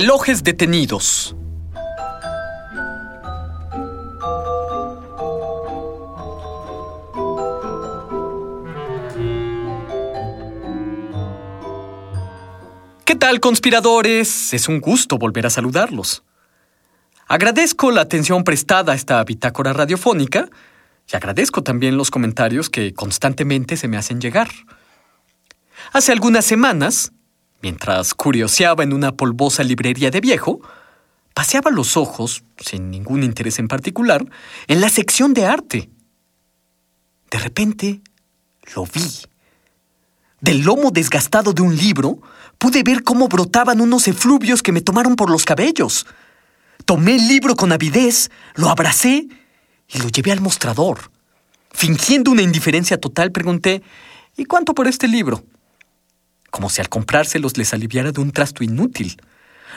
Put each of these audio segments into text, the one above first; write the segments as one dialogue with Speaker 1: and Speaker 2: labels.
Speaker 1: Relojes detenidos. ¿Qué tal, conspiradores? Es un gusto volver a saludarlos. Agradezco la atención prestada a esta bitácora radiofónica y agradezco también los comentarios que constantemente se me hacen llegar. Hace algunas semanas, mientras curioseaba en una polvosa librería de viejo, paseaba los ojos, sin ningún interés en particular, en la sección de arte. De repente, lo vi. Del lomo desgastado de un libro, pude ver cómo brotaban unos efluvios que me tomaron por los cabellos. Tomé el libro con avidez, lo abracé y lo llevé al mostrador. Fingiendo una indiferencia total, pregunté, ¿y cuánto por este libro? Como si al comprárselos les aliviara de un trasto inútil.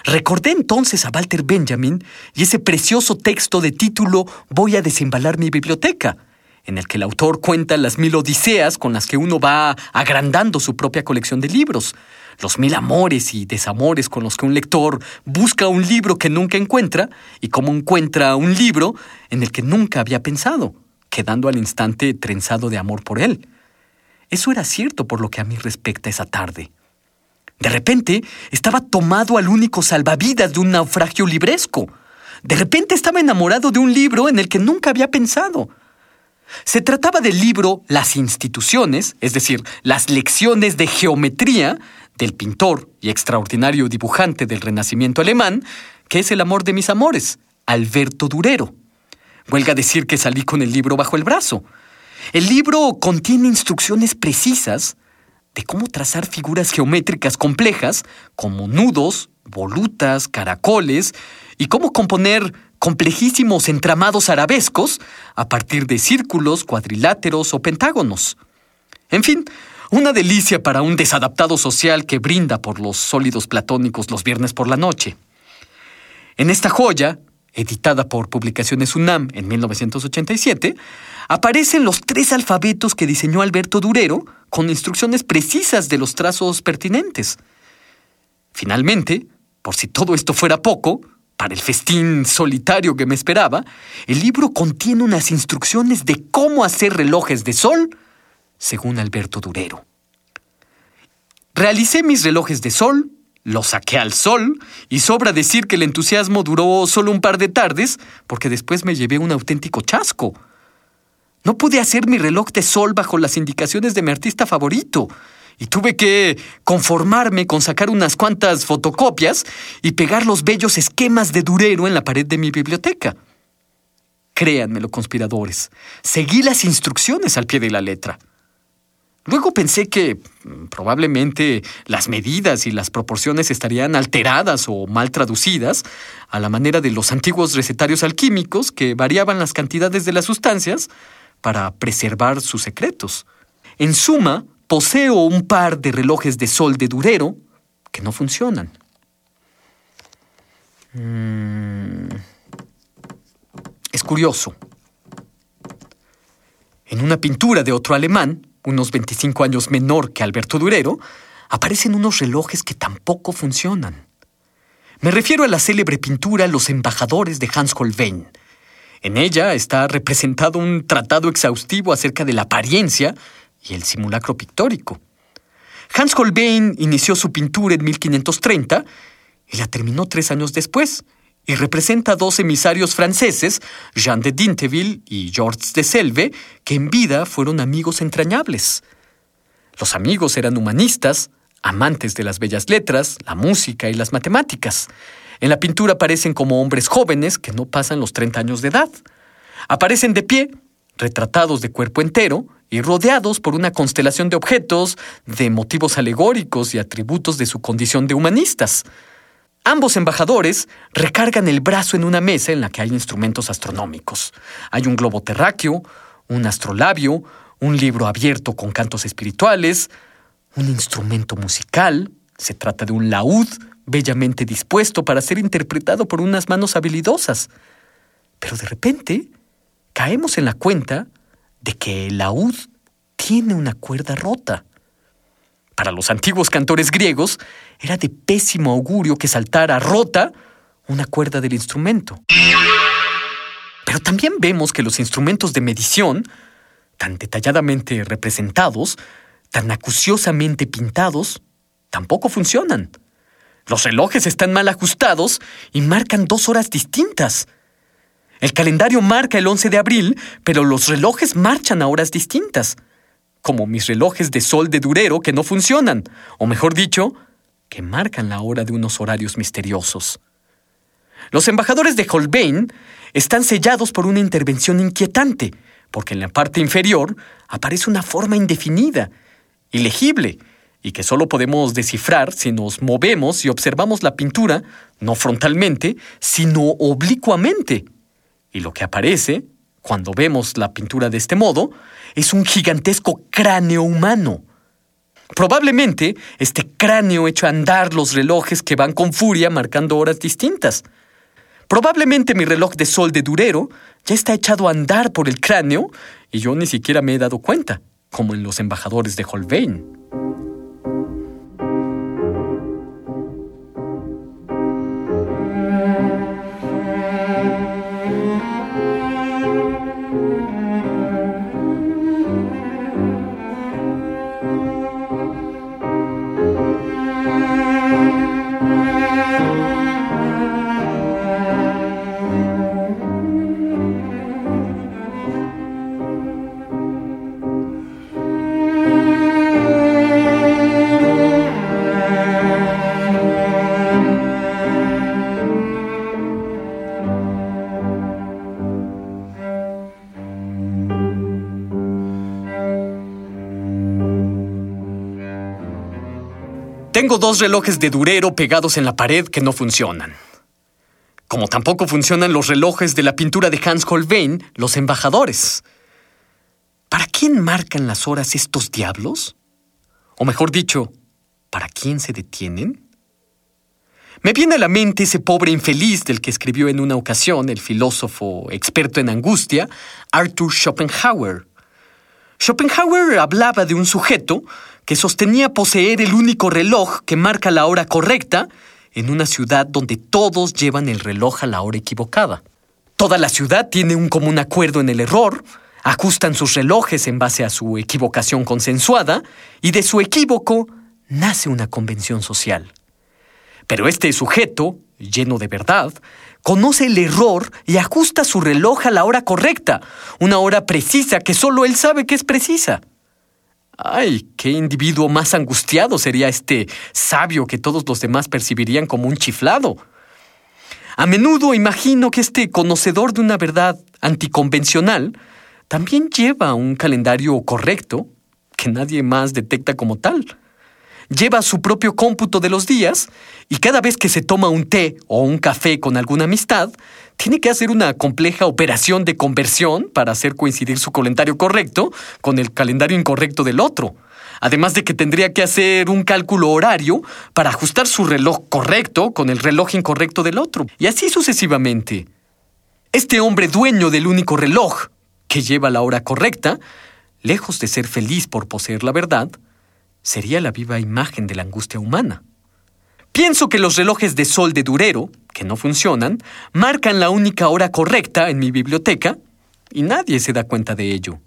Speaker 1: Recordé entonces a Walter Benjamin y ese precioso texto de título Voy a desembalar mi biblioteca, en el que el autor cuenta las mil odiseas con las que uno va agrandando su propia colección de libros, los mil amores y desamores con los que un lector busca un libro que nunca encuentra y cómo encuentra un libro en el que nunca había pensado, quedando al instante trenzado de amor por él. Eso era cierto por lo que a mí respecta esa tarde. De repente estaba tomado al único salvavidas de un naufragio libresco. De repente estaba enamorado de un libro en el que nunca había pensado. Se trataba del libro Las instituciones, es decir, las lecciones de geometría del pintor y extraordinario dibujante del Renacimiento alemán, que es el amor de mis amores, Alberto Durero. Huelga decir que salí con el libro bajo el brazo. El libro contiene instrucciones precisas de cómo trazar figuras geométricas complejas, como nudos, volutas, caracoles, y cómo componer complejísimos entramados arabescos a partir de círculos, cuadriláteros o pentágonos. En fin, una delicia para un desadaptado social que brinda por los sólidos platónicos los viernes por la noche. En esta joya, editada por Publicaciones UNAM en 1987, aparecen los tres alfabetos que diseñó Alberto Durero con instrucciones precisas de los trazos pertinentes. Finalmente, por si todo esto fuera poco, para el festín solitario que me esperaba, el libro contiene unas instrucciones de cómo hacer relojes de sol, según Alberto Durero. Realicé mis relojes de sol, los saqué al sol, y sobra decir que el entusiasmo duró solo un par de tardes, porque después me llevé un auténtico chasco. No pude hacer mi reloj de sol bajo las indicaciones de mi artista favorito, y tuve que conformarme con sacar unas cuantas fotocopias y pegar los bellos esquemas de Durero en la pared de mi biblioteca. Créanmelo, conspiradores, seguí las instrucciones al pie de la letra. Luego pensé que mm, probablemente las medidas y las proporciones estarían alteradas o mal traducidas, a la manera de los antiguos recetarios alquímicos que variaban las cantidades de las sustancias para preservar sus secretos. En suma, poseo un par de relojes de sol de Durero que no funcionan. Mm. Es curioso. En una pintura de otro alemán, unos 25 años menor que Alberto Durero, aparecen unos relojes que tampoco funcionan. Me refiero a la célebre pintura Los embajadores de Hans Holbein. En ella está representado un tratado exhaustivo acerca de la apariencia y el simulacro pictórico. Hans Holbein inició su pintura en 1530 y la terminó tres años después, y representa a dos emisarios franceses, Jean de Dinteville y Georges de Selve, que en vida fueron amigos entrañables. Los amigos eran humanistas, amantes de las bellas letras, la música y las matemáticas. En la pintura aparecen como hombres jóvenes que no pasan los 30 años de edad. Aparecen de pie, retratados de cuerpo entero y rodeados por una constelación de objetos, de motivos alegóricos y atributos de su condición de humanistas. Ambos embajadores recargan el brazo en una mesa en la que hay instrumentos astronómicos. Hay un globo terráqueo, un astrolabio, un libro abierto con cantos espirituales, un instrumento musical, se trata de un laúd bellamente dispuesto para ser interpretado por unas manos habilidosas. Pero de repente caemos en la cuenta de que el laúd tiene una cuerda rota. Para los antiguos cantores griegos era de pésimo augurio que saltara rota una cuerda del instrumento. Pero también vemos que los instrumentos de medición, tan detalladamente representados, tan acuciosamente pintados, tampoco funcionan. Los relojes están mal ajustados y marcan dos horas distintas. El calendario marca el 11 de abril, pero los relojes marchan a horas distintas. Como mis relojes de sol de Durero que no funcionan, o mejor dicho, que marcan la hora de unos horarios misteriosos. Los embajadores de Holbein están sellados por una intervención inquietante, porque en la parte inferior aparece una forma indefinida, ilegible, y que solo podemos descifrar si nos movemos y observamos la pintura, no frontalmente, sino oblicuamente. Y lo que aparece, cuando vemos la pintura de este modo, es un gigantesco cráneo humano. Probablemente este cráneo echa a andar los relojes que van con furia marcando horas distintas. Probablemente mi reloj de sol de Durero ya está echado a andar por el cráneo y yo ni siquiera me he dado cuenta, como en los embajadores de Holbein. Tengo dos relojes de Durero pegados en la pared que no funcionan. Como tampoco funcionan los relojes de la pintura de Hans Holbein, los embajadores. ¿Para quién marcan las horas estos diablos? O mejor dicho, ¿para quién se detienen? Me viene a la mente ese pobre infeliz del que escribió en una ocasión el filósofo experto en angustia, Arthur Schopenhauer. Schopenhauer hablaba de un sujeto que sostenía poseer el único reloj que marca la hora correcta en una ciudad donde todos llevan el reloj a la hora equivocada. Toda la ciudad tiene un común acuerdo en el error, ajustan sus relojes en base a su equivocación consensuada, y de su equívoco nace una convención social. Pero este sujeto, lleno de verdad, conoce el error y ajusta su reloj a la hora correcta, una hora precisa que solo él sabe que es precisa. Ay, qué individuo más angustiado sería este sabio que todos los demás percibirían como un chiflado. A menudo imagino que este conocedor de una verdad anticonvencional también lleva un calendario correcto que nadie más detecta como tal lleva su propio cómputo de los días y cada vez que se toma un té o un café con alguna amistad, tiene que hacer una compleja operación de conversión para hacer coincidir su calendario correcto con el calendario incorrecto del otro. Además de que tendría que hacer un cálculo horario para ajustar su reloj correcto con el reloj incorrecto del otro. Y así sucesivamente. Este hombre dueño del único reloj, que lleva la hora correcta, lejos de ser feliz por poseer la verdad, sería la viva imagen de la angustia humana. Pienso que los relojes de sol de Durero, que no funcionan, marcan la única hora correcta en mi biblioteca y nadie se da cuenta de ello.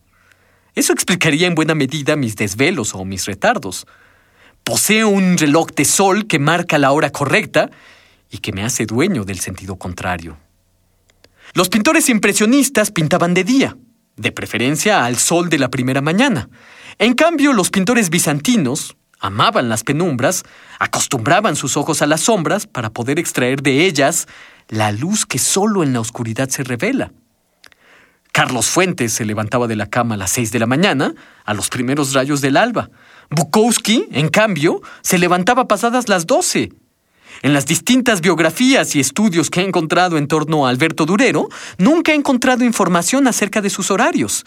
Speaker 1: Eso explicaría en buena medida mis desvelos o mis retardos. Poseo un reloj de sol que marca la hora correcta y que me hace dueño del sentido contrario. Los pintores impresionistas pintaban de día, de preferencia al sol de la primera mañana, en cambio, los pintores bizantinos amaban las penumbras, acostumbraban sus ojos a las sombras para poder extraer de ellas la luz que solo en la oscuridad se revela. Carlos Fuentes se levantaba de la cama a las seis de la mañana, a los primeros rayos del alba. Bukowski, en cambio, se levantaba pasadas las doce. En las distintas biografías y estudios que he encontrado en torno a Alberto Durero, nunca he encontrado información acerca de sus horarios.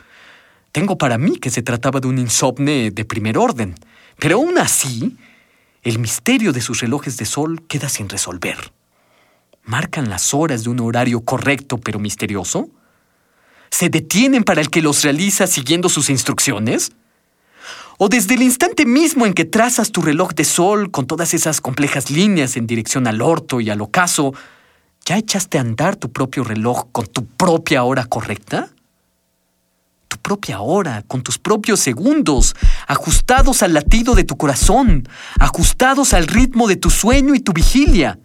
Speaker 1: Tengo para mí que se trataba de un insomne de primer orden, pero aún así, el misterio de sus relojes de sol queda sin resolver. ¿Marcan las horas de un horario correcto pero misterioso? ¿Se detienen para el que los realiza siguiendo sus instrucciones? ¿O desde el instante mismo en que trazas tu reloj de sol con todas esas complejas líneas en dirección al orto y al ocaso, ya echaste a andar tu propio reloj con tu propia hora correcta? Tu propia hora, con tus propios segundos, ajustados al latido de tu corazón, ajustados al ritmo de tu sueño y tu vigilia.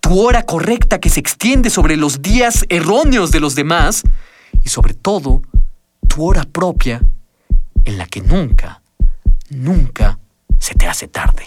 Speaker 1: Tu hora correcta que se extiende sobre los días erróneos de los demás y sobre todo tu hora propia en la que nunca nunca se te hace tarde.